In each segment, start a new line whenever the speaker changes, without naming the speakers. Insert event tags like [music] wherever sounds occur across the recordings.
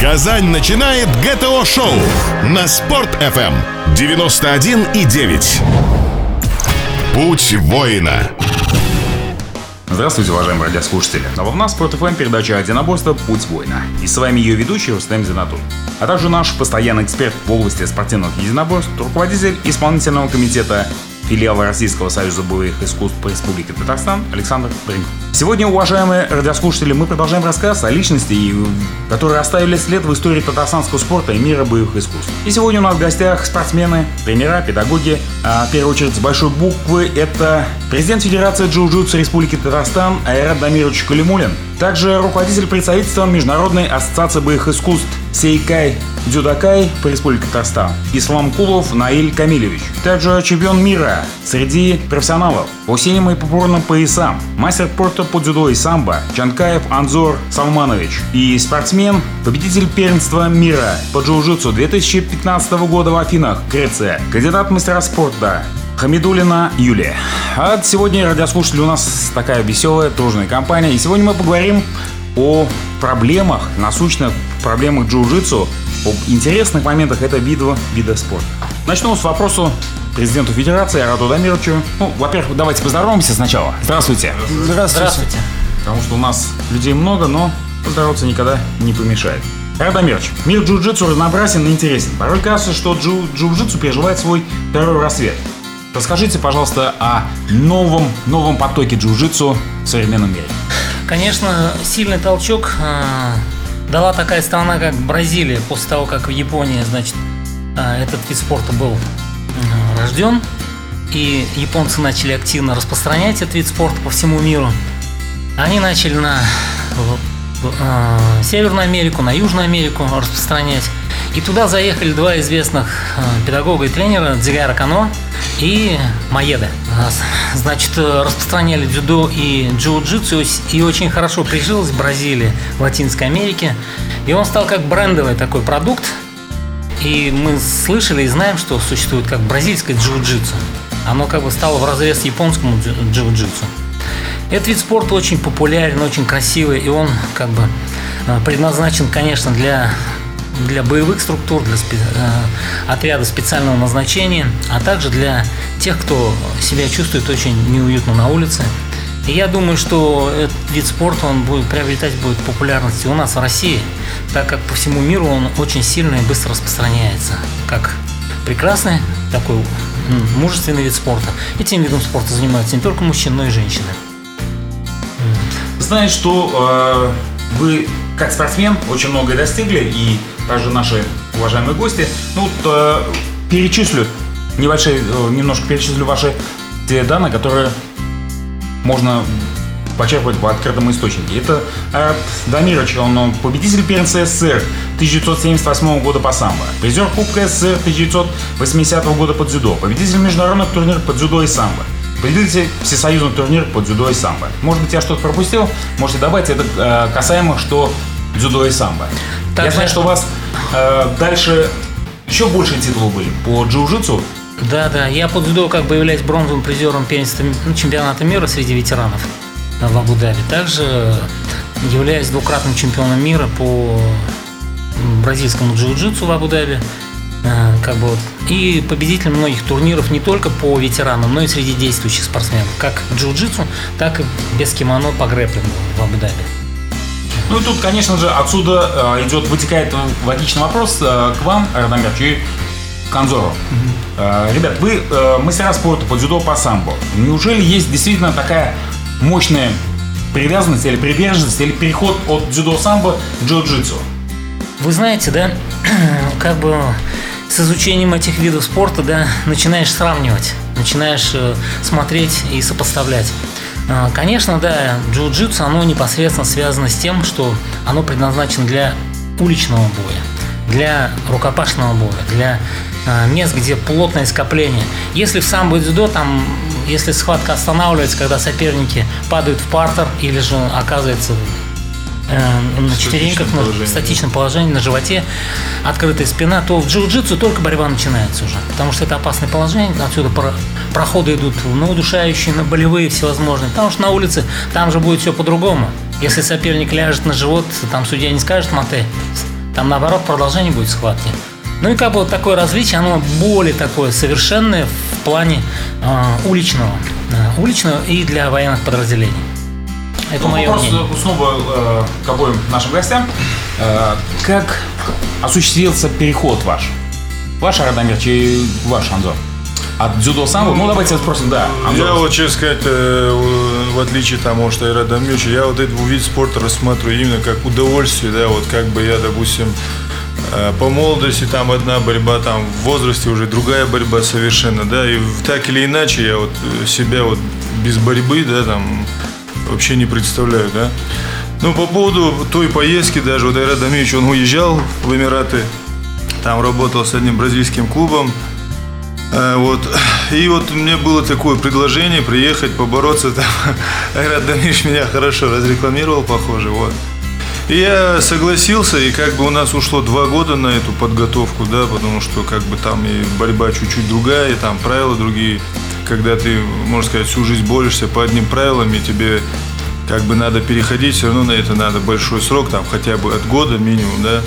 Казань начинает ГТО-шоу на Спорт-ФМ 91,9. Путь воина.
Здравствуйте, уважаемые радиослушатели. А у нас Спорт ФМ передача «Одиноборство. Путь воина». И с вами ее ведущий Рустем Зинатур. А также наш постоянный эксперт в области спортивных единоборств, руководитель исполнительного комитета филиала Российского союза боевых искусств по Республике Татарстан Александр Бринков. Сегодня, уважаемые радиослушатели, мы продолжаем рассказ о личности, которые оставили след в истории татарстанского спорта и мира боевых искусств. И сегодня у нас в гостях спортсмены, тренера, педагоги. А, в первую очередь, с большой буквы это президент Федерации джиу-джитсу Республики Татарстан Айрат Дамирович Калимулин, также руководитель представительства Международной ассоциации боевых искусств Сейкай Дюдакай по Республике Татарстан, Ислам Кулов Наиль Камилевич. Также чемпион мира среди профессионалов по синим и пурпурным поясам, мастер спорта по дзюдо и самбо Чанкаев Анзор Салманович и спортсмен, победитель первенства мира по джиу-джитсу 2015 года в Афинах, Греция, кандидат мастера спорта Хамидулина Юлия. А сегодня радиослушатели у нас такая веселая, дружная компания. И сегодня мы поговорим о проблемах, насущных проблемах джиу-джитсу, об интересных моментах этого вида, вида спорта. Начну с вопроса президенту Федерации Арату Дамировичу. Ну, во-первых, давайте поздороваемся сначала. Здравствуйте.
Здравствуйте. Здравствуйте.
Потому что у нас людей много, но поздороваться никогда не помешает. Радомирч, мир джиу-джитсу разнообразен и интересен. Порой кажется, что джиу- джиу-джитсу переживает свой второй рассвет. Расскажите, пожалуйста, о новом, новом потоке джиу-джитсу в современном мире.
Конечно, сильный толчок э, дала такая страна, как Бразилия, после того, как в Японии, значит, э, этот вид спорта был рожден, и японцы начали активно распространять этот вид спорта по всему миру. Они начали на э, Северную Америку, на Южную Америку распространять. И туда заехали два известных э, педагога и тренера Дзигара Кано и Маеда. Значит, э, распространяли дзюдо и джиу-джитсу и очень хорошо прижилось в Бразилии, в Латинской Америке. И он стал как брендовый такой продукт. И мы слышали и знаем, что существует как бразильское джиу-джитсу. Оно как бы стало в разрез японскому джиу-джитсу. Этот вид спорта очень популярен, очень красивый, и он как бы э, предназначен, конечно, для для боевых структур, для спе- э, отряда специального назначения, а также для тех, кто себя чувствует очень неуютно на улице. И я думаю, что этот вид спорта он будет приобретать будет популярность у нас в России, так как по всему миру он очень сильно и быстро распространяется. Как прекрасный такой мужественный вид спорта. Этим видом спорта занимаются не только мужчины, но и женщины.
Знаешь, что э, вы как спортсмен очень многое достигли, и также наши уважаемые гости. Ну, вот, э, перечислю небольшие, э, немножко перечислю ваши те данные, которые можно почерпывать по открытому источнике. Это Арат Дамирович, он победитель первенства СССР 1978 года по самбо, призер Кубка СССР 1980 года по дзюдо, победитель международных турниров по дзюдо и самбо, победитель всесоюзных турниров по дзюдо и самбо. Может быть, я что-то пропустил, можете добавить, это э, касаемо, что дзюдо и самбо. Я
Также-
знаю, что у вас э, дальше еще больше титулов были по джиу-джитсу.
Да, да, я по дзюдо как бы являюсь бронзовым призером первенства, ну, чемпионата мира среди ветеранов в Абу-Даби. Также являюсь двукратным чемпионом мира по бразильскому джиу-джитсу в Абу-Даби. Э, Как бы вот. И победителем многих турниров не только по ветеранам, но и среди действующих спортсменов. Как в джиу-джитсу, так и без кимоно по грэплингу в Абу-Даби.
Ну и тут, конечно же, отсюда э, идет, вытекает логичный вопрос э, к вам, Радомир, и к Анзору. Э, ребят, вы мастера спорта по дзюдо, по самбо. Неужели есть действительно такая мощная привязанность или приверженность, или переход от дзюдо-самбо к джиу-джитсу?
Вы знаете, да, [clears throat] как бы с изучением этих видов спорта, да, начинаешь сравнивать, начинаешь смотреть и сопоставлять. Э, Конечно, да, джиу-джитсу, оно непосредственно связано с тем, что оно предназначено для уличного боя, для рукопашного боя, для э, мест, где плотное скопление. Если в самбо и дзюдо, там, если схватка останавливается, когда соперники падают в партер или же оказывается э, на четвереньках, на
положении,
статичном положении, на животе, открытая спина, то в джиу-джитсу только борьба начинается уже. Потому что это опасное положение, отсюда про- проходы идут на удушающие, на болевые всевозможные. Потому что на улице там же будет все по-другому. Если соперник ляжет на живот, там судья не скажет мате, Там наоборот продолжение будет схватки. Ну и как бы вот такое различие, оно более такое совершенное в плане э, уличного. Э, уличного и для военных подразделений.
Это ну, мое вопрос мнение. снова э, к обоим нашим гостям. Э, как осуществился переход ваш? Ваш Радомир и ваш Анзор? От дзюдо самбо? Ну, давайте спросим, да.
Анзор. Я вот, честно сказать, э, в отличие там, может, и Радомир, я вот этот вид спорта рассматриваю именно как удовольствие, да, вот как бы я, допустим, э, по молодости там одна борьба, там в возрасте уже другая борьба совершенно, да, и так или иначе я вот себя вот без борьбы, да, там вообще не представляю, да. Ну, по поводу той поездки даже, вот Айрат Дамирович, он уезжал в Эмираты, там работал с одним бразильским клубом, э, вот. И вот мне было такое предложение приехать, побороться там. [laughs] Айрат Дамирович меня хорошо разрекламировал, похоже, вот. И я согласился, и как бы у нас ушло два года на эту подготовку, да, потому что как бы там и борьба чуть-чуть другая, и там правила другие. Когда ты, можно сказать, всю жизнь борешься по одним правилам, и тебе как бы надо переходить, все равно на это надо большой срок, там хотя бы от года минимум, да.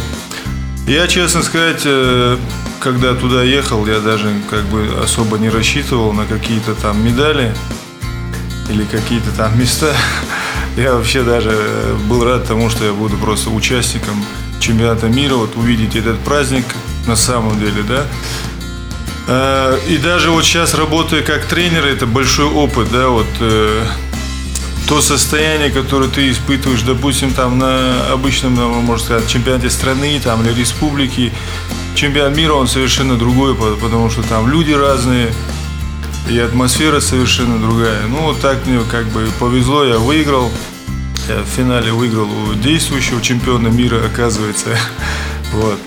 Я, честно сказать, э, когда туда ехал, я даже как бы особо не рассчитывал на какие-то там медали или какие-то там места. [laughs] Я вообще даже был рад тому, что я буду просто участником чемпионата мира, вот увидеть этот праздник на самом деле, да. Э, и даже вот сейчас работая как тренер, это большой опыт, да, вот э, то состояние, которое ты испытываешь, допустим, там на обычном, ну, можно сказать, чемпионате страны там, или республики, чемпионат мира, он совершенно другой, потому что там люди разные, и атмосфера совершенно другая. Ну, вот так мне как бы повезло, я выиграл. Я в финале выиграл у действующего чемпиона мира, оказывается. [laughs] Вот.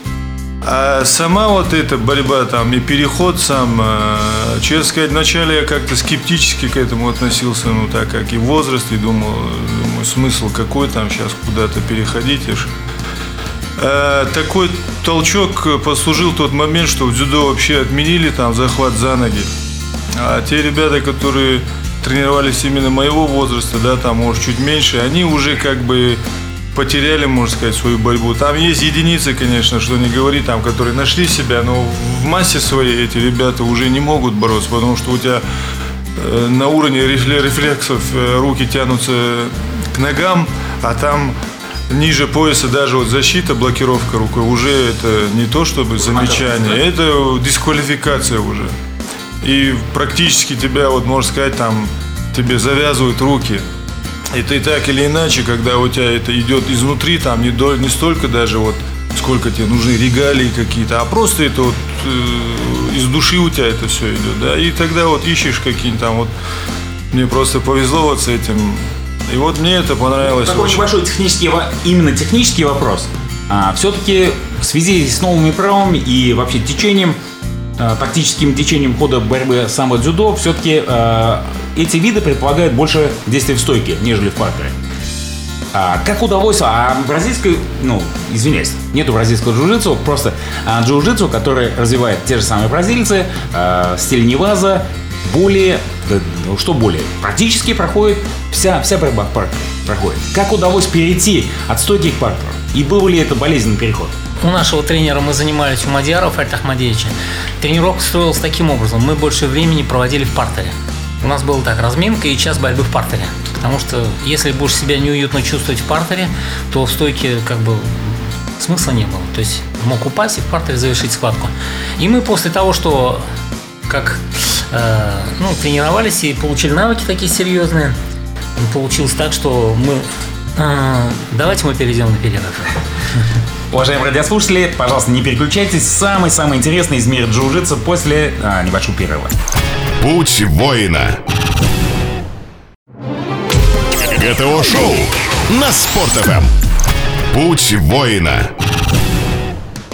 А сама вот эта борьба там и переход сам, э, честно сказать, вначале я как-то скептически к этому относился, ну так как и возраст, и думал, думаю, смысл какой там сейчас куда-то переходить. А, такой толчок послужил тот момент, что в дзюдо вообще отменили там захват за ноги. А те ребята, которые тренировались именно моего возраста, да, там, может, чуть меньше, они уже как бы потеряли, можно сказать, свою борьбу. Там есть единицы, конечно, что не говори, там, которые нашли себя, но в массе своей эти ребята уже не могут бороться, потому что у тебя э, на уровне рефлексов э, руки тянутся к ногам, а там ниже пояса даже вот защита, блокировка рукой, уже это не то чтобы замечание, это дисквалификация уже. И практически тебя, вот можно сказать, там тебе завязывают руки. И ты так или иначе, когда у тебя это идет изнутри, там не, до, не столько даже вот сколько тебе нужны регалии какие-то, а просто это вот э, из души у тебя это все идет, да, и тогда вот ищешь какие-нибудь там вот, мне просто повезло вот с этим, и вот мне это понравилось.
Такой очень. небольшой технический, именно технический вопрос. А, все-таки в связи с новыми правами и вообще течением, а, тактическим течением хода борьбы самбо-дзюдо, все-таки а, эти виды предполагают больше действий в стойке, нежели в партере. А, как удовольствие, а бразильской, ну, извиняюсь, нету бразильского джиу-джитсу, просто а, джиу-джитсу, который развивает те же самые бразильцы, а, стиль Неваза, более, да, ну, что более, практически проходит вся, вся борьба в партере проходит. Как удалось перейти от стойки к партеру? И был ли это болезненный переход?
У нашего тренера мы занимались у Мадьярова Фальт Ахмадевича. Тренировка строилась таким образом. Мы больше времени проводили в партере. У нас была так разминка и час борьбы в партере. Потому что если будешь себя неуютно чувствовать в партере, то в стойке как бы смысла не было. То есть мог упасть и в партере завершить схватку. И мы после того, что как э, ну, тренировались и получили навыки такие серьезные, получилось так, что мы... Э, давайте мы перейдем на перерыв.
Уважаемые радиослушатели, пожалуйста, не переключайтесь. Самый-самый интересный из мира джиу-джитсу после а, небольшого перерыва.
Путь воина. ГТО-шоу на Спорт.ФМ. Путь воина.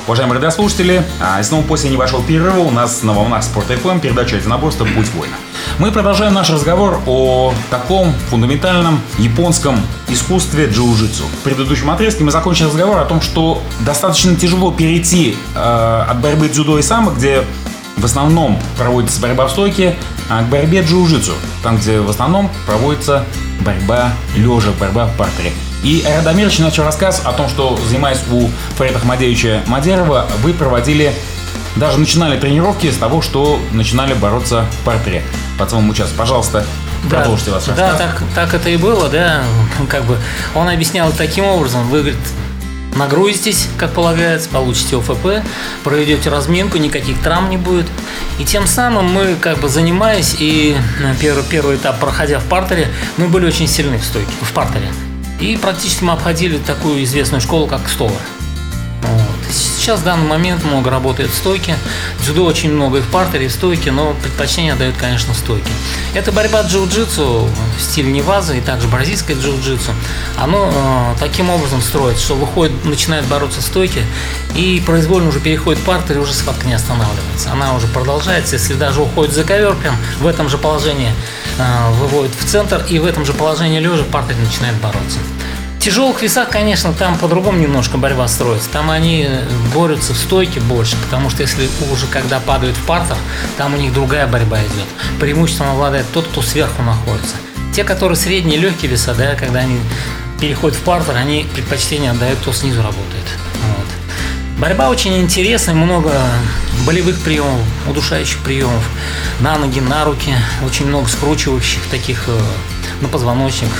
Уважаемые радиослушатели, а снова после небольшого перерыва у нас на волнах Спорт FM передача «Единоборство. Путь воина». Мы продолжаем наш разговор о таком фундаментальном японском искусстве джиу-джитсу. В предыдущем отрезке мы закончили разговор о том, что достаточно тяжело перейти э, от борьбы дзюдо и самбо, где в основном проводится борьба в стойке, а к борьбе джиу-джитсу, там, где в основном проводится борьба лежа, борьба в партере. И Радомирович начал рассказ о том, что, занимаясь у Фарида Ахмадеевича Мадерова, вы проводили, даже начинали тренировки с того, что начинали бороться в партере по своему часу. Пожалуйста,
Да,
продолжите вас
да так, так это и было, да. Как бы он объяснял таким образом. Вы, говорит, нагрузитесь, как полагается, получите ОФП, проведете разминку, никаких травм не будет. И тем самым мы, как бы занимаясь и э, первый, первый этап, проходя в партере, мы были очень сильны в стойке, в партере. И практически мы обходили такую известную школу, как Столар. Вот. Сейчас в данный момент много работает в стойке. Дзюдо очень много и в партере, и в но предпочтение дают, конечно, стойке. Это борьба джиу-джитсу в стиле неваза и также бразильское джиу-джитсу. Оно э, таким образом строится, что выходит, начинает бороться в стойке и произвольно уже переходит партер, и уже схватка не останавливается. Она уже продолжается, если даже уходит за ковер, прям в этом же положении э, выводит в центр, и в этом же положении лежа партер начинает бороться. Тяжелых весах, конечно, там по-другому немножко борьба строится. Там они борются в стойке больше, потому что если уже когда падают в партер, там у них другая борьба идет. Преимуществом обладает тот, кто сверху находится. Те, которые средние, легкие веса, да, когда они переходят в партер, они предпочтение отдают, кто снизу работает. Вот. Борьба очень интересная, много болевых приемов, удушающих приемов, на ноги, на руки, очень много скручивающих таких э, на позвоночник,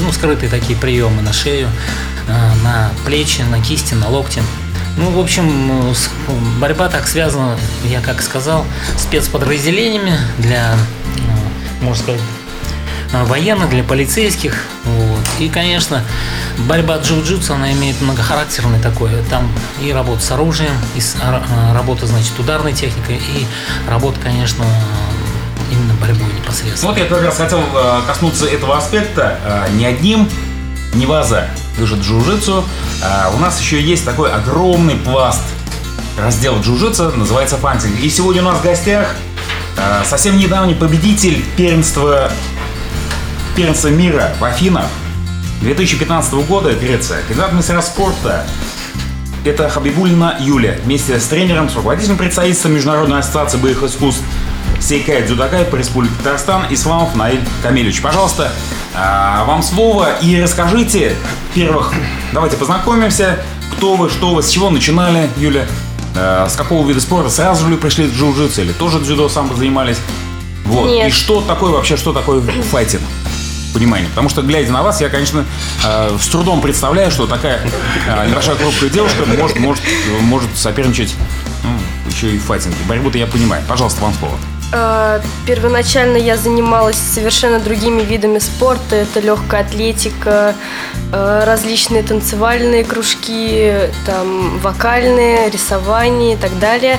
ну, скрытые такие приемы на шею, э, на плечи, на кисти, на локти. Ну, в общем, борьба так связана, я как сказал, спецподразделениями для, э, можно сказать, военных, для полицейских. Вот. И, конечно, борьба джиу-джитсу, она имеет многохарактерный такой. Там и работа с оружием, и с, работа, значит, ударной техникой, и работа, конечно, именно борьбой непосредственно.
Вот я как раз хотел коснуться этого аспекта. Не одним, не ваза движет джиу-джитсу. А у нас еще есть такой огромный пласт раздел джиу-джитсу, называется фантинг. И сегодня у нас в гостях совсем недавний победитель первенства первенства мира в Афинах 2015 года, Греция. Кандидат мастера спорта это Хабибулина Юля вместе с тренером, с руководителем представительства Международной ассоциации боевых искусств Сейкай Дзюдакай по Республике Татарстан Исламов Наиль Камилевич. Пожалуйста, вам слово и расскажите, первых, давайте познакомимся, кто вы, что вы, с чего начинали, Юля, с какого вида спорта, сразу же пришли в джиу-джитсу или тоже дзюдо сам занимались? Вот.
Нет.
И что такое вообще, что такое файтинг? понимание. Потому что, глядя на вас, я, конечно, э, с трудом представляю, что такая э, небольшая хрупкая девушка может, может, может соперничать ну, еще и в файтинге. Борьбу-то я понимаю. Пожалуйста, вам слово.
Э, Первоначально я занималась совершенно другими видами спорта. Это легкая атлетика, э, различные танцевальные кружки, там, вокальные, рисование и так далее.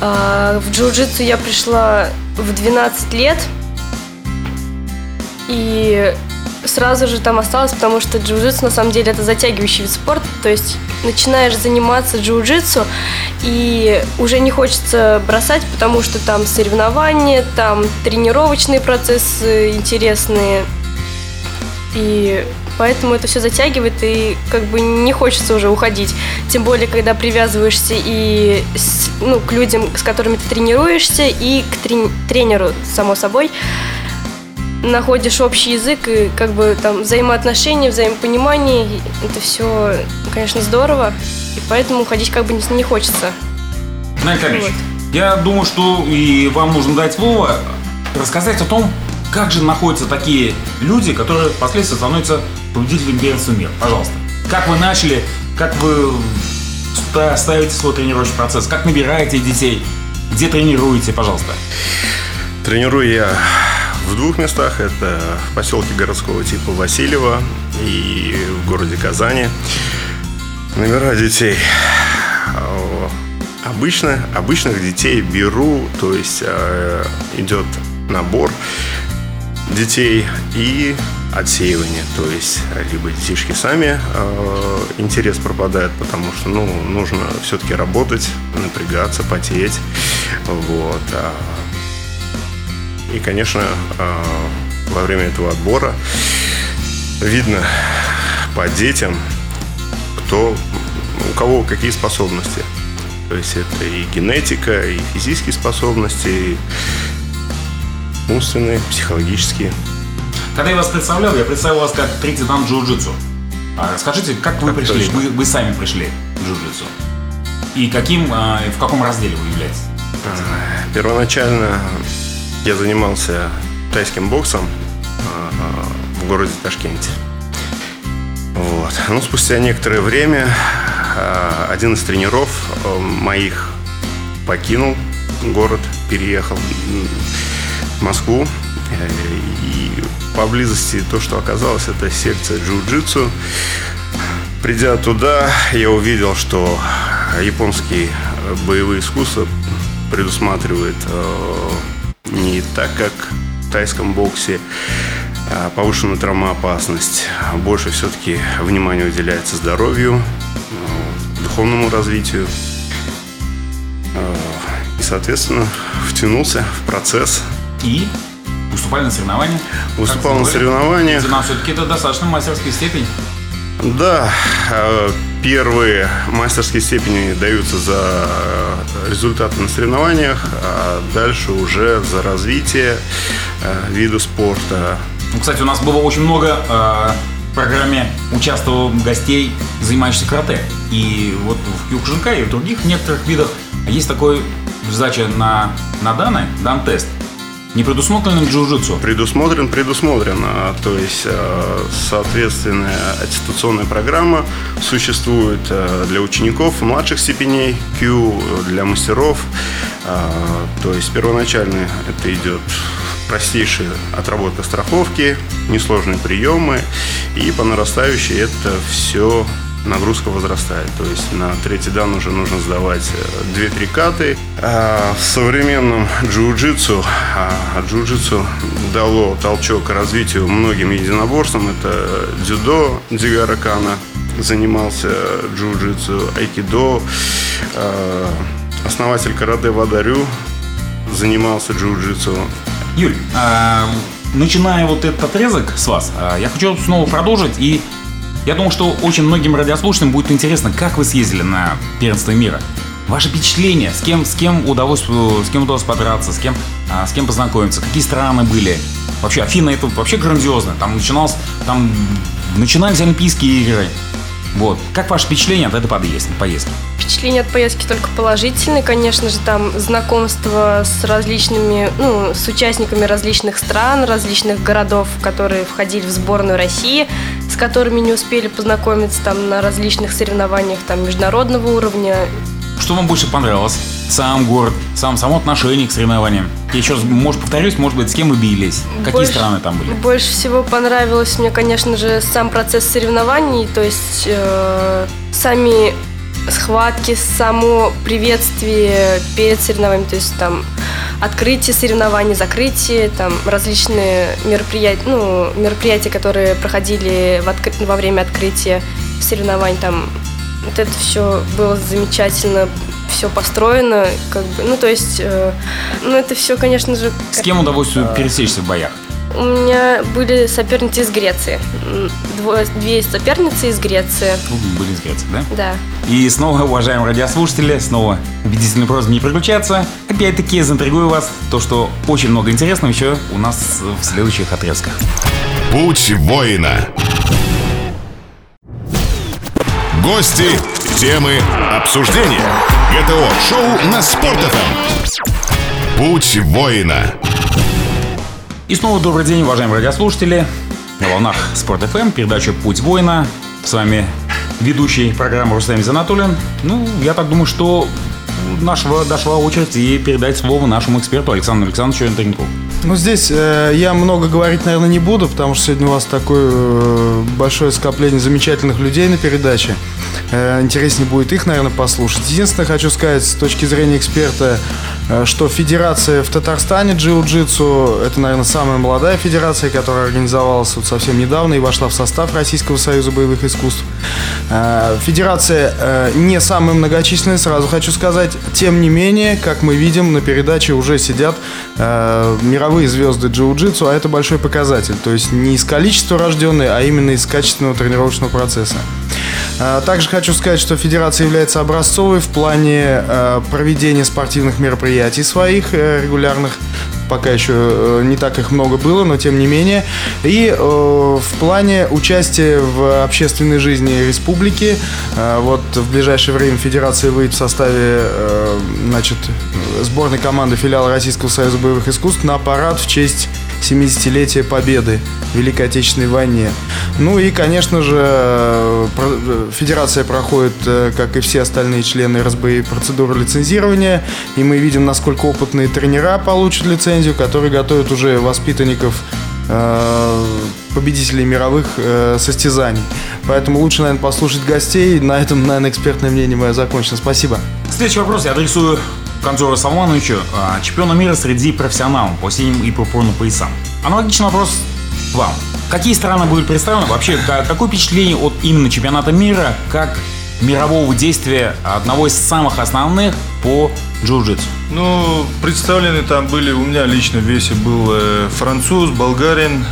Э, В джиу-джитсу я пришла в 12 лет. И сразу же там осталось, потому что джиу-джитсу на самом деле это затягивающий вид спорта. То есть начинаешь заниматься джиу-джитсу и уже не хочется бросать, потому что там соревнования, там тренировочные процессы интересные. И поэтому это все затягивает и как бы не хочется уже уходить. Тем более, когда привязываешься и с- ну, к людям, с которыми ты тренируешься, и к трени- тренеру, само собой находишь общий язык и как бы там взаимоотношения, взаимопонимание. Это все, конечно, здорово. И поэтому уходить как бы не, не хочется.
Камилевич,
Вот.
я думаю, что и вам нужно дать слово рассказать о том, как же находятся такие люди, которые впоследствии становятся победителями первенства мира. Пожалуйста. Как вы начали, как вы ста- ставите свой тренировочный процесс, как набираете детей, где тренируете, пожалуйста.
Тренирую я в двух местах. Это в поселке городского типа Васильева и в городе Казани. Номера детей. Обычно, обычных детей беру, то есть э, идет набор детей и отсеивание. То есть либо детишки сами э, интерес пропадает, потому что ну, нужно все-таки работать, напрягаться, потеть. Вот. а и, конечно, э, во время этого отбора видно по детям, кто, у кого какие способности. То есть это и генетика, и физические способности, и умственные, психологические.
Когда я вас представлял, я представил вас как третий дан джиу-джитсу. А расскажите, как вы
Так
пришли?
точно.
Вы, вы сами пришли в джиу-джитсу. И каким, а, в каком разделе вы являетесь?
Первоначально я занимался тайским боксом а, в городе Ташкенте. Вот. Ну, спустя некоторое время а, один из тренеров а, моих покинул город, переехал в Москву. Э, И поблизости то, что оказалось, это секция джиу-джитсу. Придя туда, я увидел, что японские э, боевые искусства предусматривает не так, как в тайском боксе, а повышенную травмоопасность. Больше все-таки внимание уделяется здоровью, э, духовному развитию. Э, И, соответственно, втянулся в процесс.
И выступали на соревнованиях?
Выступал на соревнованиях.
все-таки это достаточно мастерская степень.
Да, э, первые мастерские степени даются за э, результаты на соревнованиях, а дальше уже за развитие э, вида спорта.
Ну, кстати, у нас было очень много э, в программе участвовало гостей, занимающихся карате. И вот в Кюкшинка и в других некоторых видах есть такой задача на, на даны, дан-тест. Не предусмотренным джиу-джитсу.
Предусмотрен, предусмотрен. А, То есть, э, соответственная аттестационная программа существует э, для учеников младших степеней, Q для мастеров. А, То есть, первоначально это идет простейшая отработка страховки, несложные приемы, и по нарастающей это все нагрузка возрастает. То есть на третий дан уже нужно сдавать э, 2-3 каты. А в современном джиу-джитсу, а джиу-джитсу дало толчок развитию многим единоборствам. Это дзюдо Дзигара Кана занимался джиу-джитсу, айкидо, а, основатель карате Вадарю занимался джиу-джитсу.
Юль, а, начиная вот этот отрезок с вас, а, я хочу снова продолжить. И я думаю, что очень многим радиослушателям будет интересно, как вы съездили на первенство мира. Ваши впечатления, с кем, с кем удалось, э, с кем удалось подраться, с кем, а, с кем познакомиться, какие страны были. Вообще, Афина это вообще грандиозно. Там начиналось, там начинались Олимпийские игры. Вот. Как ваше впечатление от этой подъезд- поездки?
Впечатление от поездки только положительные, конечно же, там знакомство с различными, ну, с участниками различных стран, различных городов, которые входили в сборную России, с которыми не успели познакомиться там на различных соревнованиях там международного уровня.
Что вам больше понравилось? Сам город, сам, само отношение к соревнованиям. Я еще, может, повторюсь, может быть, с кем вы бились? Какие
Больше-
страны там были?
Больше всего понравилось мне, конечно же, сам процесс соревнований, то есть э, сами схватки, само приветствие перед соревнованием, то есть там открытие соревнований, закрытие, там различные мероприятия, ну, мероприятия, которые проходили в откры- во время открытия соревнований, там вот это все было замечательно, все построено, как бы, ну, то есть, э, ну, это все, конечно же,
С кем удалось пересечься в боях?
у меня были соперницы из Греции. Двое, две соперницы из Греции.
Ну, Были из Греции, да?
Да.
И снова, уважаемые радиослушатели, снова убедительный просьба не переключаться. Опять-таки, заинтригую вас то, что очень много интересного еще у нас в следующих отрезках.
Путь воина. Гости, темы, обсуждения. ГТО-шоу на Спорт.ФМ. Путь воина.
И снова добрый день, уважаемые радиослушатели. На волнах Спорт ФМ, передача «Путь воина». С вами ведущий программы Рустам Занатулин. Ну, я так думаю, что нашего дошла очередь и передать слово нашему эксперту Александру Александровичу Антренкову.
Ну, здесь э, я много говорить, наверное, не буду, потому что сегодня у вас такое э, большое скопление замечательных людей на передаче. Э, интереснее будет их, наверное, послушать. Единственное, хочу сказать с точки зрения эксперта, что федерация в Татарстане джиу-джитсу, это, наверное, самая молодая федерация, которая организовалась вот совсем недавно и вошла в состав Российского союза боевых искусств. Э, Федерация э, не самая многочисленная, сразу хочу сказать. Тем не менее, как мы видим, на передаче уже сидят э, мировые звезды джиу-джитсу, а это большой показатель. То есть не из количества рожденные, а именно из качественного тренировочного процесса. Э, Также хочу сказать, что федерация является образцовой в плане э, проведения спортивных мероприятий своих э, регулярных. пока еще э, не так их много было, но тем не менее. И в плане участия в общественной жизни республики, вот в ближайшее время Федерация выйдет в составе значит, сборной команды филиала Российского союза боевых искусств на парад в честь 70-летия Победы в Великой Отечественной войне. Ну и, конечно же, э, Федерация проходит, э, как и все остальные члены РСБИ, процедуру лицензирования. И мы видим, насколько опытные тренера получат лицензию, которые готовят уже воспитанников э, победителей мировых состязаний. Поэтому лучше, наверное, послушать гостей. На этом, наверное, экспертное мнение мое закончено. Спасибо.
Следующий вопрос я адресую Канзору Салмановичу, а, чемпиона мира среди профессионалов по синим и пурпурным поясам. Аналогичный вопрос вам. Какие страны будут представлены? Вообще, какое впечатление от именно чемпионата мира, как мирового действия одного из самых основных по джиу-джитсу?
Ну, представлены там были, у меня лично в весе был э, француз, болгарин,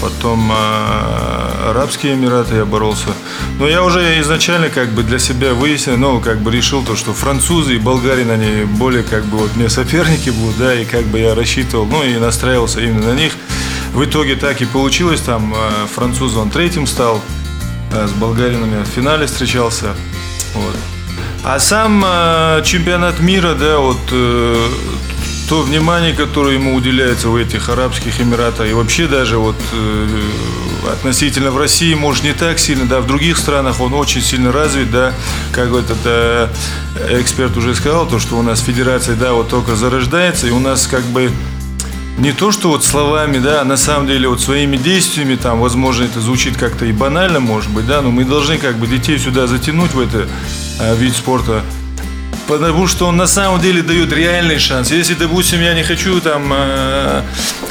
потом э, Арабские Эмираты я боролся. Но я уже изначально как бы для себя выяснил, ну, как бы решил то, что французы и болгарин, они более как бы вот мне соперники будут, да, и как бы я рассчитывал, ну, и настраивался именно на них. В итоге так и получилось, там э, француз он третьим стал, э, с болгаринами в финале встречался, вот. А сам э, чемпионат мира, да, вот э, то внимание, которое ему уделяется в этих Арабских Эмиратах, и вообще даже вот э, относительно в России, может, не так сильно, да, в других странах он очень сильно развит, да, как вот это эксперт уже сказал, то, что у нас федерация, да, вот только зарождается, и у нас как бы не то, что вот словами, да, а на самом деле вот своими действиями, там, возможно, это звучит как-то и банально, может быть, да, но мы должны как бы детей сюда затянуть в это э, вид спорта, потому что он на самом деле дает реальный шанс. Если, допустим, я не хочу там э,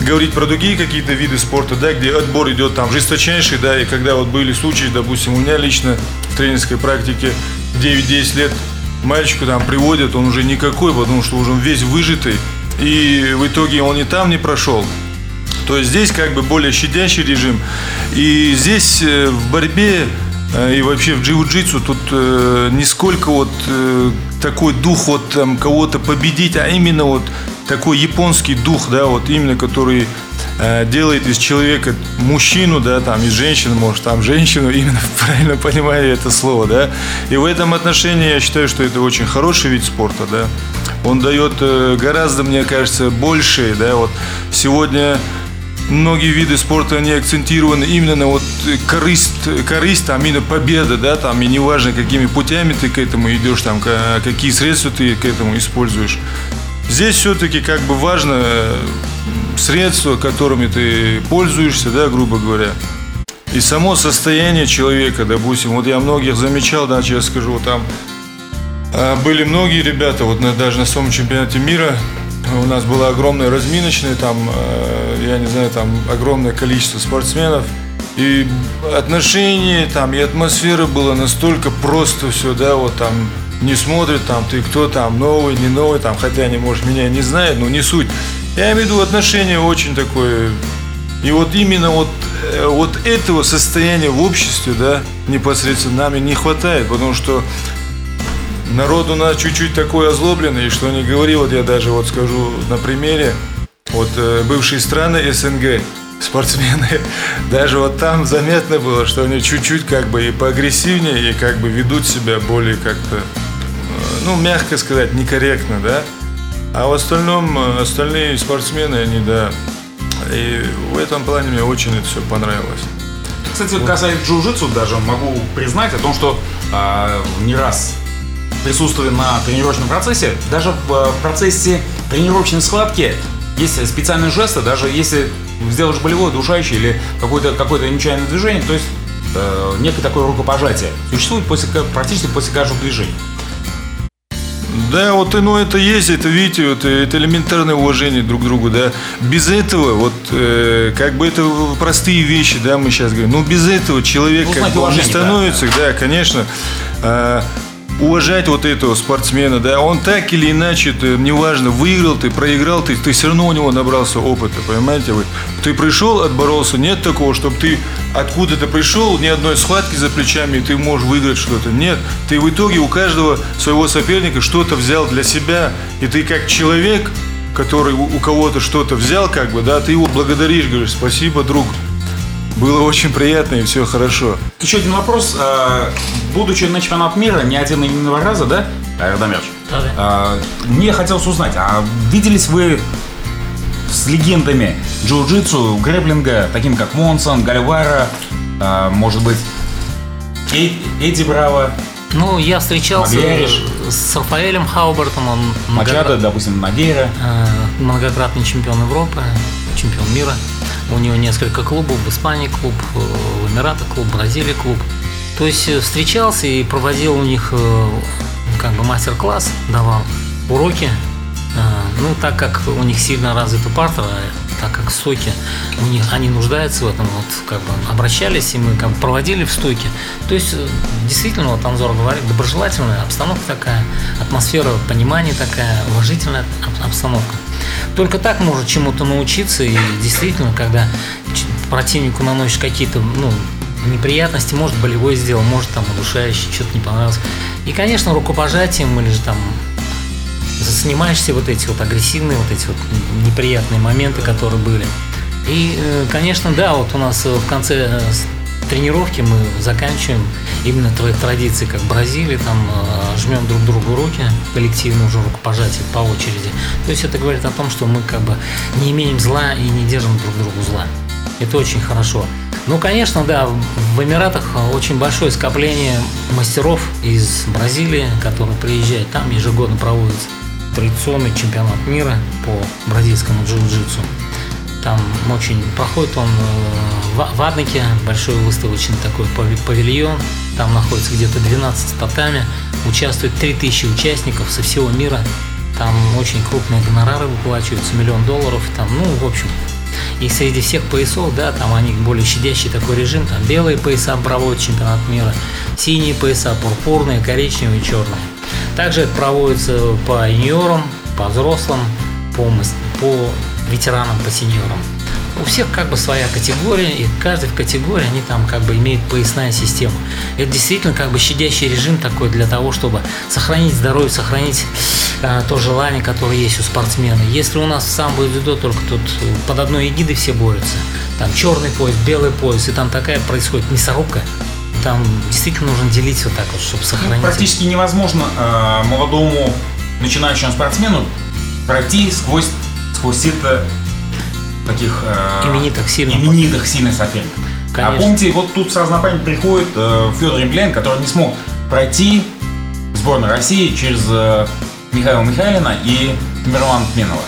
говорить про другие какие-то виды спорта, да, где отбор идет там жесточайший, да, и когда вот были случаи, допустим, у меня лично в тренерской практике 9-10 лет мальчику там приводят, он уже никакой, потому что уже весь выжатый, и в итоге он и там не прошел. То есть здесь как бы более щадящий режим. И здесь э, в борьбе и вообще в джиу-джитсу тут э, не сколько вот э, такой дух вот там кого-то победить, а именно вот такой японский дух, да, вот именно который э, делает из человека мужчину, да, там из женщины, может, там женщину, [laughs] именно правильно понимаю это слово, да. И в этом отношении я считаю, что это очень хороший вид спорта, да. Он дает э, гораздо, мне кажется, больше, да, вот сегодня многие виды спорта, они акцентированы именно на вот корысть, корысть там именно победа, да, там, и неважно, какими путями ты к этому идешь, там, какие средства ты к этому используешь. Здесь все-таки как бы важно э, средства, которыми ты пользуешься, да, грубо говоря. И само состояние человека, допустим, вот я многих замечал, да, сейчас скажу, там а, были многие ребята, вот даже на самом чемпионате мира, у нас была огромная разминочная, там, э, я не знаю, там огромное количество спортсменов. И отношения там, и атмосфера была настолько просто все, да, вот там не смотрят, там, ты кто там, новый, не новый, там, хотя они, может, меня не знают, но не суть. Я имею в виду отношения очень такое. И вот именно вот, э, вот этого состояния в обществе, да, непосредственно нами не хватает, потому что народ у нас чуть-чуть такой озлобленный, что не говори, вот я даже вот скажу на примере, вот э, бывшие страны СНГ, [laughs] спортсмены, [laughs] даже вот там заметно было, что они чуть-чуть как бы и поагрессивнее, и как бы ведут себя более как-то, э, ну, мягко сказать, некорректно, да. А в остальном, э, остальные спортсмены, они, да, и в этом плане мне очень это все понравилось.
Кстати, вот. касается джиу-джитсу даже могу признать о том, что э, не раз присутствуя на тренировочном процессе, даже в э, процессе тренировочной складки есть специальные жесты, даже если сделаешь болевое, душающее или какое-то какое нечаянное движение, то есть э, некое такое рукопожатие существует после, практически после каждого движения.
Да, вот ну это есть, это видите, вот, это элементарное уважение друг к другу, да. Без этого, вот э, как бы это простые вещи, да, мы сейчас говорим. Но без этого человек ну, как бы не становится, да, да. да конечно. А, уважать вот этого спортсмена, да, он так или иначе, ты, неважно, выиграл ты, проиграл ты, ты все равно у него набрался опыта, понимаете вы? Ты пришел, отборолся, нет такого, чтобы ты откуда-то пришел, ни одной схватки за плечами, и ты можешь выиграть что-то. Нет, ты в итоге у каждого своего соперника что-то взял для себя, и ты как человек который у, кого-то что-то взял, как бы, да, ты его благодаришь, говоришь, спасибо, друг. Было очень приятно и все хорошо.
Еще один вопрос. А, Будучи на чемпионат мира не один и не два раза, да, Радомирч?
Да, да.
А, Мне хотелось узнать, а виделись вы с легендами джиу-джитсу, грэплинга, такими как Монсон, Гальвара, а, может быть, Эд- Эдди Браво,
Ну, я встречался
Магляриш.
с Рафаэлем Хаубертом, он
Мачадо,
многокра-
допустим, Нагейра.
э, многократный чемпион Европы, чемпион мира. У него несколько клубов, в Испании клуб, э, в Эмиратах клуб, в Бразилии клуб. То есть э, встречался и проводил у них э, как бы мастер-класс, давал уроки. Ну, так как у них сильно развита партер, а так как стойки, у них они нуждаются в этом, вот как бы обращались, и мы как бы проводили в стойке. То есть, действительно, вот Анзор говорит, доброжелательная обстановка такая, атмосфера понимания такая, уважительная об- обстановка. Только так может чему-то научиться, и действительно, когда противнику наносишь какие-то, ну, неприятности, может болевой сделал, может там удушающий, что-то не понравилось. И, конечно, рукопожатием или же там снимаешься вот эти вот агрессивные, вот эти вот неприятные моменты, которые были. И, э, конечно, да, вот у нас э, в конце э, тренировки мы заканчиваем именно традиции, как в Бразилии, там э, жмем друг другу руки, коллективно уже рукопожатие по очереди. То есть это говорит о том, что мы как бы не имеем зла и не держим друг другу зла. Это очень хорошо. Ну, конечно, да, в Эмиратах очень большое скопление мастеров из Бразилии, которые приезжают. Там ежегодно проводится традиционный чемпионат мира по бразильскому джиу-джитсу. Там очень проходит он э, в в большой выставочный такой пави- павильон. Там находится где-то 12 татами. Участвует 3000 участников со всего мира. Там очень крупные гонорары выплачиваются, миллион долларов. Там, ну, в общем, и среди всех поясов, да, там они более щадящий такой режим, там белые пояса проводят чемпионат мира, синие пояса, пурпурные, коричневые, черные. Также проводится по юниорам, по взрослым, по, по ветеранам, по сеньорам. У всех как бы своя категория, и каждый в категории они там как бы имеют поясная система. Это действительно как бы щадящий режим такой для того, чтобы сохранить здоровье, сохранить а, то желание, которое есть у спортсмена. Если у нас самбо и дзюдо только тут под одной эгидой все борются, там черный пояс, белый пояс, и там такая происходит мясорубка, там действительно нужно делить вот так вот, чтобы
Ну,
сохранить.
практически невозможно э, молодому начинающему спортсмену пройти сквозь, сито таких э,
Именитых, сильных.
именитых сильных соперников. А
Конечно.
помните, вот тут сразу на память приходит э, Федор Емельян, который не смог пройти сборную России через э, Михаила Михайлина и Мирлана Тменова.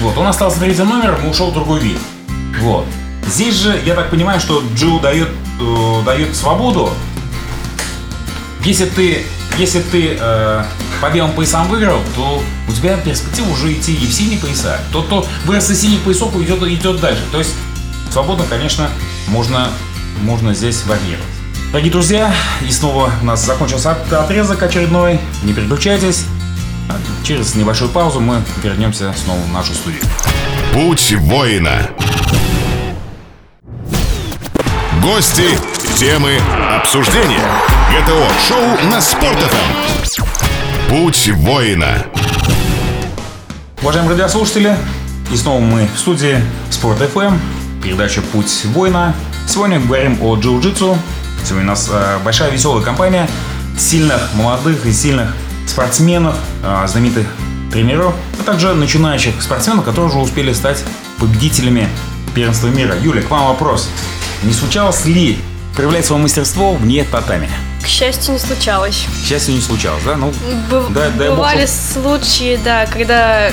Вот, он остался третьим номером и ушел в другой вид. Вот. Здесь же, я так понимаю, что Джиу дает, э, дает свободу. Если ты, если ты э, по белым поясам выиграл, то у тебя перспектива уже идти и в синие пояса. Тот, кто вырос из синих поясов, идет, идет дальше. То есть свободно, конечно, можно, можно здесь варьировать. Дорогие друзья, и снова у нас закончился от- отрезок очередной. Не переключайтесь. А Через небольшую паузу мы вернемся снова в нашу студию.
Путь воина. Гости, темы, обсуждения. ГТО-шоу на Спорт.ФМ. Путь воина.
Уважаемые радиослушатели, и снова мы в студии Спорт FM, передача «Путь воина». Сегодня говорим о джиу-джитсу. Сегодня у нас э, большая веселая компания сильных, молодых и сильных спортсменов, э, знаменитых тренеров, а также начинающих спортсменов, которые уже успели стать победителями первенства мира. Юля, к вам вопрос. Не случалось ли проявлять свое мастерство вне татами?
К счастью, не случалось.
К счастью, не случалось, да? Ну,
Б-
Дай- дай бог,
Бывали
чтоб-
случаи, да, когда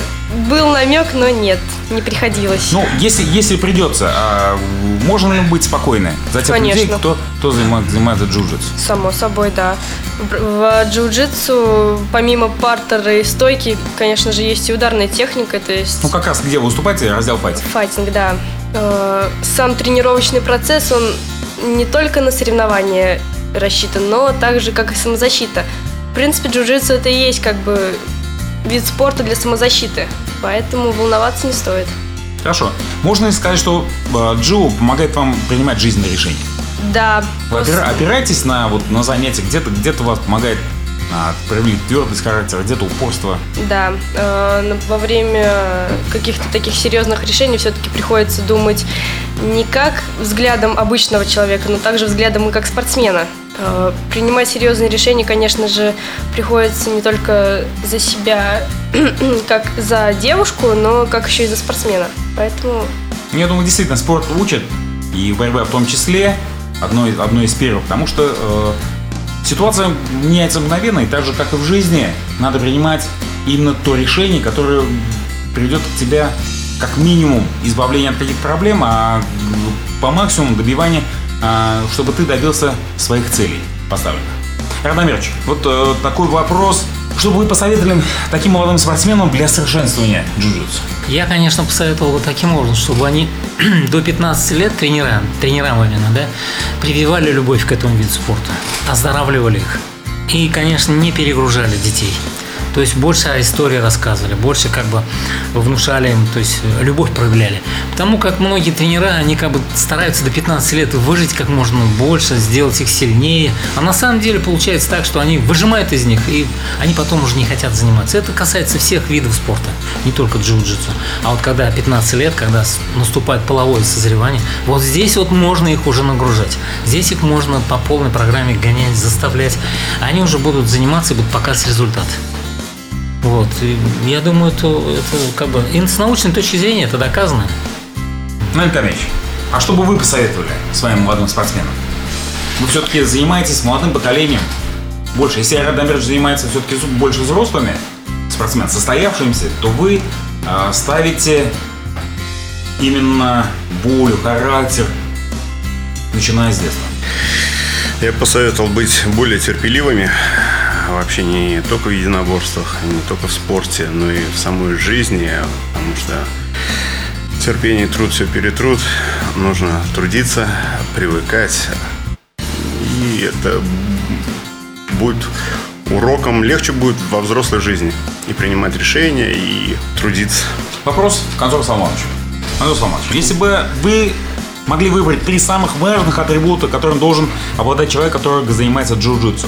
был намек, но нет, не приходилось.
Ну, если, если придется, а можно ли быть спокойны за тех людей,
Конечно.
кто, кто занимается, занимается джиу-джитсу?
Само собой, да. В в джиу-джитсу, помимо партера и стойки, конечно же, есть и ударная техника, то есть
Ну, как раз где вы выступаете, раздел файтинг.
файтинг, да. Э, Сам тренировочный процесс, он не только на соревнования рассчитан, но также как и самозащита. В принципе, джиу-джитсу это и есть как бы вид спорта для самозащиты, поэтому волноваться не стоит.
Хорошо. Можно ли сказать, что э, джиу помогает вам принимать жизненные решения?
Да,
Вы опира- опираетесь на, вот, на занятия, где-то где вас помогает а, проявили твердость характера, где-то упорство.
Да, э, во время каких-то таких серьезных решений все-таки приходится думать не как взглядом обычного человека, но также взглядом и как спортсмена. Э, принимать серьезные решения, конечно же, приходится не только за себя, [clears throat] как за девушку, но как еще и за спортсмена. Поэтому...
Я думаю, действительно, спорт учит, и борьба в том числе, одной, одной из первых, потому что э, Ситуация меняется мгновенно, и так же, как и в жизни, надо принимать именно то решение, которое приведет к тебе как минимум избавления от каких-то проблем, а по максимуму добивания, а, чтобы ты добился своих целей поставленных. Радомирч, вот э, такой вопрос что бы вы посоветовали таким молодым спортсменам для совершенствования джиу-джитсу?
Я, конечно, посоветовал бы таким образом, чтобы они [clears throat] до 15 лет тренера, тренерам именно, да, прививали любовь к этому виду спорта, оздоравливали их. И, конечно, не перегружали детей. То есть больше о истории рассказывали, больше как бы внушали им, то есть любовь проявляли. Потому как многие тренера, они как бы стараются до 15 лет выжить как можно больше, сделать их сильнее. А на самом деле получается так, что они выжимают из них, и они потом уже не хотят заниматься. Это касается всех видов спорта, не только джиу-джитсу. А вот когда 15 лет, когда наступает половое созревание, вот здесь вот можно их уже нагружать. Здесь их можно по полной программе гонять, заставлять. Они уже будут заниматься и будут показывать результат. Вот. И я думаю, это, это как бы и с научной точки зрения это доказано.
Ну, Николаевич, а что бы вы посоветовали своим молодым спортсменам? Вы все-таки занимаетесь молодым поколением. Больше, если Радомир занимается все-таки больше взрослыми спортсменами, состоявшимися, то вы э, ставите именно волю, характер, начиная с детства.
Я посоветовал быть более терпеливыми, вообще не только в единоборствах, не только в спорте, но и в самой жизни, потому что терпение труд все перетрут, нужно трудиться, привыкать, и это будет уроком легче будет во взрослой жизни и принимать решения, и трудиться.
Вопрос к Анзору Салмановичу. Анзор Салманович, если бы вы могли выбрать три самых важных атрибута, которым должен обладать человек, который занимается джиу-джитсу,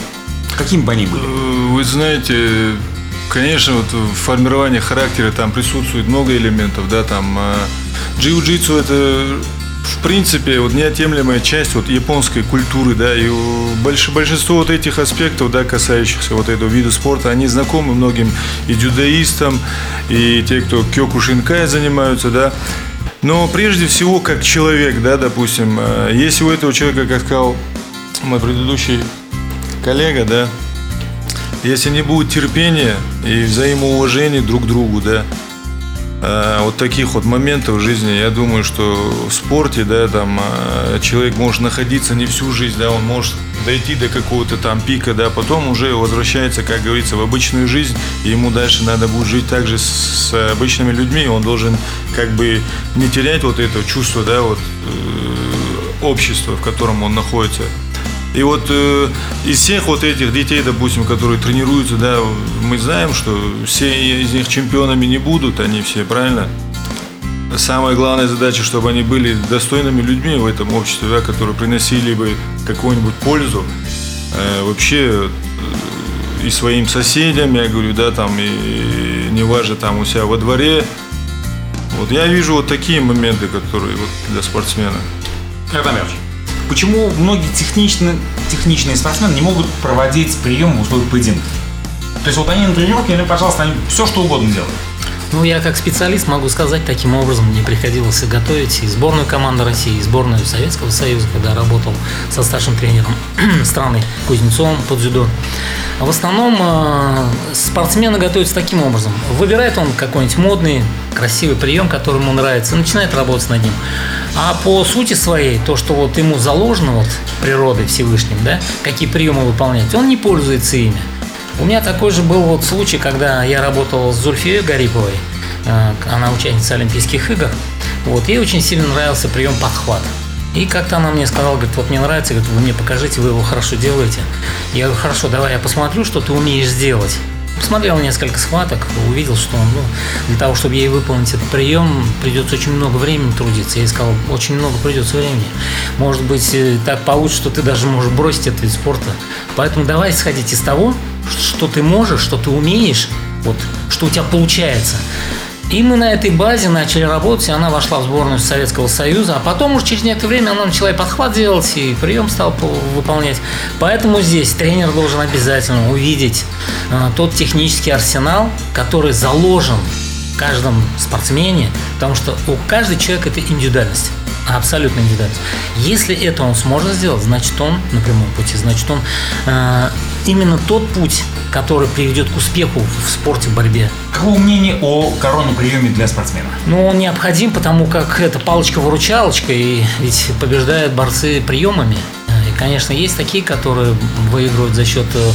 Какими бы они были? Э,
вы знаете, конечно, вот в формировании характера там присутствует много элементов, да, там а, джиу-джитсу это в принципе, вот неотъемлемая часть вот японской культуры, да, и больш, большинство вот этих аспектов, да, касающихся вот этого вида спорта, они знакомы многим и дюдаистам, и те, кто кёкушинкай занимаются, да. Но прежде всего, как человек, да, допустим, а, если у этого человека, как сказал мой предыдущий коллега, да, если не будет терпения и взаимоуважения друг к другу, да, а, вот таких вот моментов в жизни, я думаю, что в спорте, да, там а, человек может находиться не всю жизнь, да, он может дойти до какого-то там пика, да, потом уже возвращается, как говорится, в обычную жизнь, и ему дальше надо будет жить также с обычными людьми, он должен как бы не терять вот это чувство, да, вот э, общества, в котором он находится. И вот э, из всех вот этих детей, допустим, которые тренируются, да, мы знаем, что все из них чемпионами не будут, они все, правильно? Самая главная задача, чтобы они были достойными людьми в этом обществе, да, которые приносили бы какую-нибудь пользу э, вообще э, и своим соседям, я говорю, да, там, и, и неважно, там у себя во дворе. Вот я вижу вот такие моменты, которые вот для спортсмена.
Это мелочь. Почему многие техничные, техничные спортсмены не могут проводить прием в условиях поединка? То есть вот они на тренировке, или, пожалуйста, они все что угодно делают.
Ну, я как специалист могу сказать, таким образом мне приходилось готовить и сборную команды России, и сборную Советского Союза, когда работал со старшим тренером [clears throat] страны Кузнецовым под дзюдо. В основном э, спортсмены готовятся таким образом. Выбирает он какой-нибудь модный, красивый прием, который ему нравится, и начинает работать над ним. А по сути своей, то, что вот ему заложено вот природой Всевышним, да, какие приемы выполнять, он не пользуется ими. У меня такой же был вот случай, когда я работал с Зульфией Гариповой, э, она участница Олимпийских игр. Вот, ей очень сильно нравился прием подхват. И как-то она мне сказала, говорит, вот мне нравится, говорит, вы мне покажите, вы его хорошо делаете. Я говорю, хорошо, давай я посмотрю, что ты умеешь сделать. Посмотрел несколько схваток, увидел, что ну, для того, чтобы ей выполнить этот прием, придется очень много времени трудиться. Я ей сказал, очень много придется времени. Может быть, э, так получится, что ты даже можешь бросить этот вид спорта. Поэтому давай исходить из того, что ты можешь, что ты умеешь, вот, что у тебя получается. И мы на этой базе начали работать, и она вошла в сборную Советского Союза, а потом уже через некоторое время она начала и подхват делать, и прием стал выполнять. Поэтому здесь тренер должен обязательно увидеть э, тот технический арсенал, который заложен в каждом спортсмене, потому что у каждого человека это индивидуальность абсолютно индивидуальность. Если это он сможет сделать, значит он на прямом пути, значит он э, именно тот путь, который приведет к успеху в спорте, в борьбе.
Какое мнение о коронном приеме для спортсмена?
Ну, он необходим, потому как это палочка-выручалочка, и ведь побеждают борцы приемами. И, конечно, есть такие, которые выигрывают за счет э,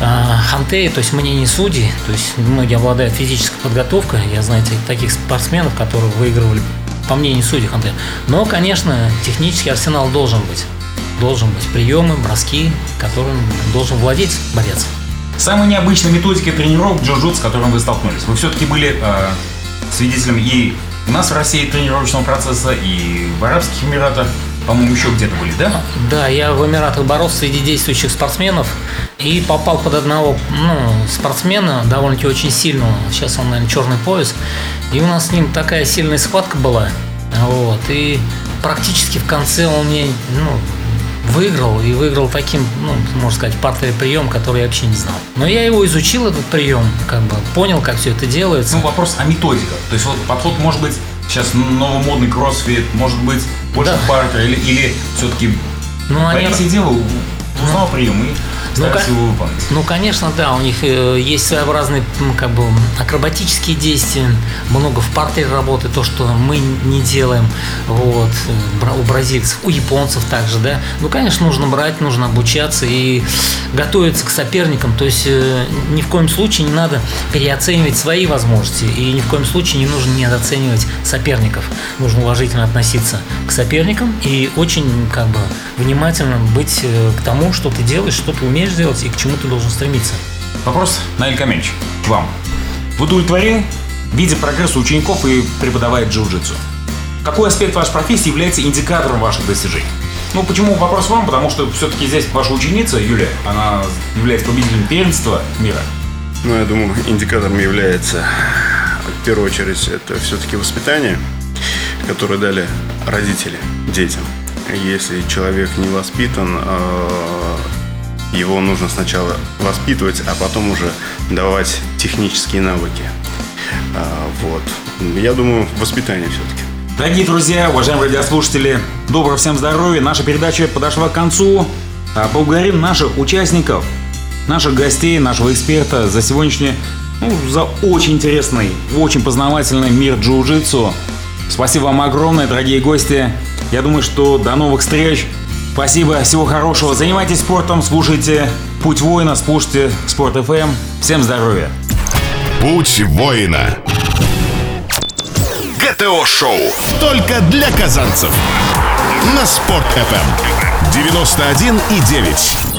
э хантеи, то есть мнений судей, то есть многие обладают физической подготовкой. Я знаю таких спортсменов, которые выигрывали по мнению судей Ханте. Но, конечно, технический арсенал должен быть. Должен быть приемы, броски, которым должен владеть борец.
Самой необычной методикой тренировок джиу с которым вы столкнулись? Вы все-таки были э, свидетелем и у нас в России тренировочного процесса, и в Арабских Эмиратах, по-моему, еще где-то были, да?
Да, я в Эмиратах боролся среди действующих спортсменов и попал под одного ну, спортсмена, довольно-таки очень сильного. Сейчас он, наверное, черный пояс. И у нас с ним такая сильная схватка была. Вот. И практически в конце он мне ну, выиграл и выиграл таким, ну, можно сказать, партере прием, который я вообще не знал. Но я его изучил, этот прием, как бы понял, как все это делается.
Ну, вопрос о методиках. То есть вот подход может быть сейчас новомодный кроссфит, может быть больше да. партер или, или все-таки ну, они... дело узнал прием и ну.
Ну, конечно, да, у них э, есть своеобразные как бы акробатические действия, много в партере работы, то, что мы не делаем, вот, у бразильцев, у японцев также, да. Ну, конечно, нужно брать, нужно обучаться и готовиться к соперникам, то есть э, ни в коем случае не надо переоценивать свои возможности и ни в коем случае не нужно недооценивать соперников. Нужно уважительно относиться к соперникам и очень как бы внимательно быть э, к тому, что ты делаешь, что ты умеешь делать и к чему ты должен стремиться.
Вопрос, Наиль Каменч, к вам. Вы удовлетворены, видя прогресс учеников и преподавая джиу-джитсу? Какой аспект вашей профессии является индикатором ваших достижений? Ну, почему вопрос вам? Потому что все-таки здесь ваша ученица, Юлия, она является победителем первенства мира.
Ну, я думаю, индикатором является, в первую очередь, это все-таки воспитание, которое дали родители детям. Если человек не воспитан, а, его нужно сначала воспитывать, а потом уже давать технические навыки. А, вот. Я думаю, воспитание все-таки.
Дорогие друзья, уважаемые радиослушатели, доброго всем здоровья. Наша передача подошла к концу. А, поблагодарим наших участников, наших гостей, нашего эксперта за сегодняшний, ну, за очень интересный, очень познавательный мир джиу-джитсу. Спасибо вам огромное, дорогие гости. Я думаю, что до новых встреч. Спасибо, всего хорошего. Занимайтесь спортом, слушайте Путь воина, слушайте Спорт ФМ. Всем здоровья.
Путь воина. ГТО-шоу. Только для казанцев. На Спорт ФМ. 91 и 9.